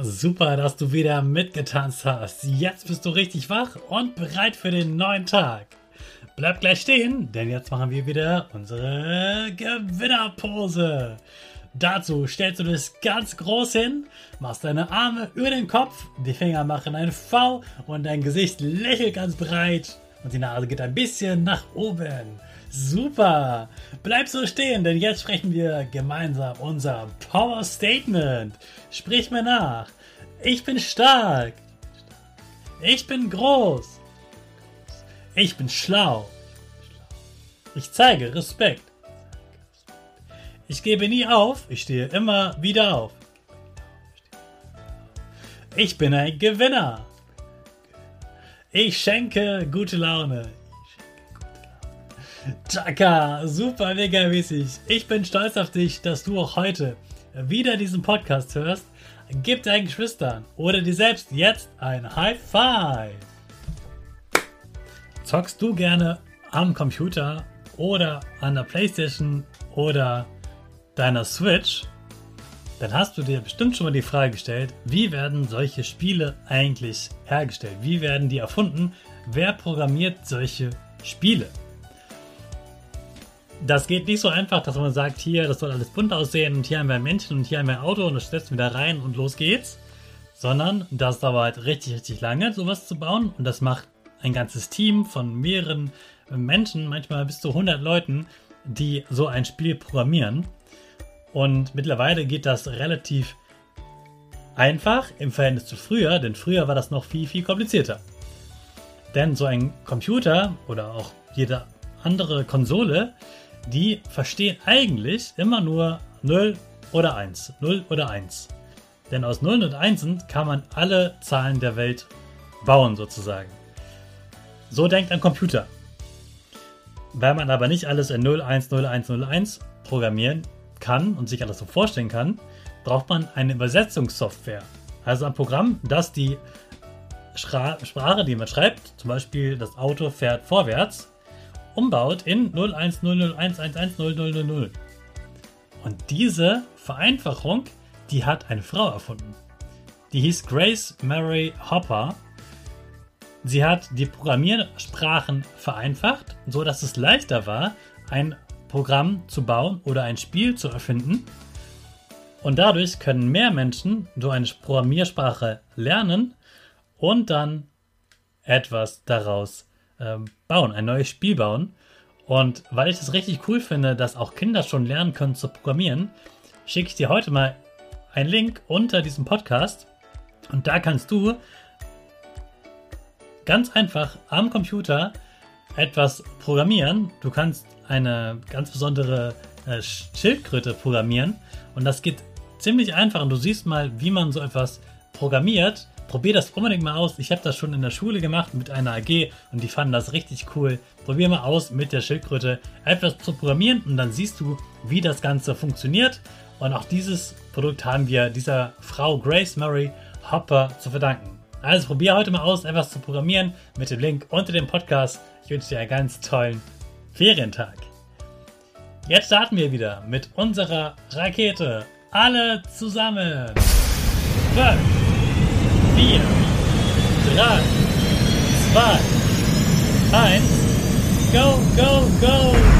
Super, dass du wieder mitgetanzt hast. Jetzt bist du richtig wach und bereit für den neuen Tag. Bleib gleich stehen, denn jetzt machen wir wieder unsere Gewinnerpose. Dazu stellst du dich ganz groß hin, machst deine Arme über den Kopf, die Finger machen ein V und dein Gesicht lächelt ganz breit und die Nase geht ein bisschen nach oben. Super! Bleib so stehen, denn jetzt sprechen wir gemeinsam unser Power Statement. Sprich mir nach. Ich bin stark. Ich bin groß. Ich bin schlau. Ich zeige Respekt. Ich gebe nie auf, ich stehe immer wieder auf. Ich bin ein Gewinner. Ich schenke gute Laune. Chaka, super mega mäßig. Ich bin stolz auf dich, dass du auch heute wieder diesen Podcast hörst. Gib deinen Geschwistern oder dir selbst jetzt ein High Five. Zockst du gerne am Computer oder an der Playstation oder deiner Switch? Dann hast du dir bestimmt schon mal die Frage gestellt, wie werden solche Spiele eigentlich hergestellt? Wie werden die erfunden? Wer programmiert solche Spiele? das geht nicht so einfach, dass man sagt, hier, das soll alles bunt aussehen und hier haben wir ein Männchen und hier haben wir ein Auto und das setzen wir da rein und los geht's. Sondern das dauert richtig, richtig lange, sowas zu bauen und das macht ein ganzes Team von mehreren Menschen, manchmal bis zu 100 Leuten, die so ein Spiel programmieren. Und mittlerweile geht das relativ einfach im Verhältnis zu früher, denn früher war das noch viel, viel komplizierter. Denn so ein Computer oder auch jede andere Konsole die verstehen eigentlich immer nur 0 oder 1. 0 oder 1. Denn aus 0 und 1 kann man alle Zahlen der Welt bauen, sozusagen. So denkt ein Computer. Weil man aber nicht alles in 0, 1, 0, 1, 0, 1 programmieren kann und sich alles so vorstellen kann, braucht man eine Übersetzungssoftware. Also ein Programm, das die Sprache, die man schreibt, zum Beispiel das Auto fährt vorwärts, umbaut in 01001110000. Und diese Vereinfachung, die hat eine Frau erfunden. Die hieß Grace Mary Hopper. Sie hat die Programmiersprachen vereinfacht, so dass es leichter war, ein Programm zu bauen oder ein Spiel zu erfinden. Und dadurch können mehr Menschen so eine Programmiersprache lernen und dann etwas daraus ähm, bauen, ein neues Spiel bauen. Und weil ich das richtig cool finde, dass auch Kinder schon lernen können zu programmieren, schicke ich dir heute mal einen Link unter diesem Podcast. Und da kannst du ganz einfach am Computer etwas programmieren. Du kannst eine ganz besondere äh, Schildkröte programmieren. Und das geht ziemlich einfach. Und du siehst mal, wie man so etwas programmiert. Probier das unbedingt mal aus. Ich habe das schon in der Schule gemacht mit einer AG und die fanden das richtig cool. Probier mal aus, mit der Schildkröte etwas zu programmieren und dann siehst du, wie das Ganze funktioniert. Und auch dieses Produkt haben wir dieser Frau Grace Murray Hopper zu verdanken. Also probier heute mal aus, etwas zu programmieren mit dem Link unter dem Podcast. Ich wünsche dir einen ganz tollen Ferientag. Jetzt starten wir wieder mit unserer Rakete. Alle zusammen. 5, 4, 3, 2, 1, go, go, go!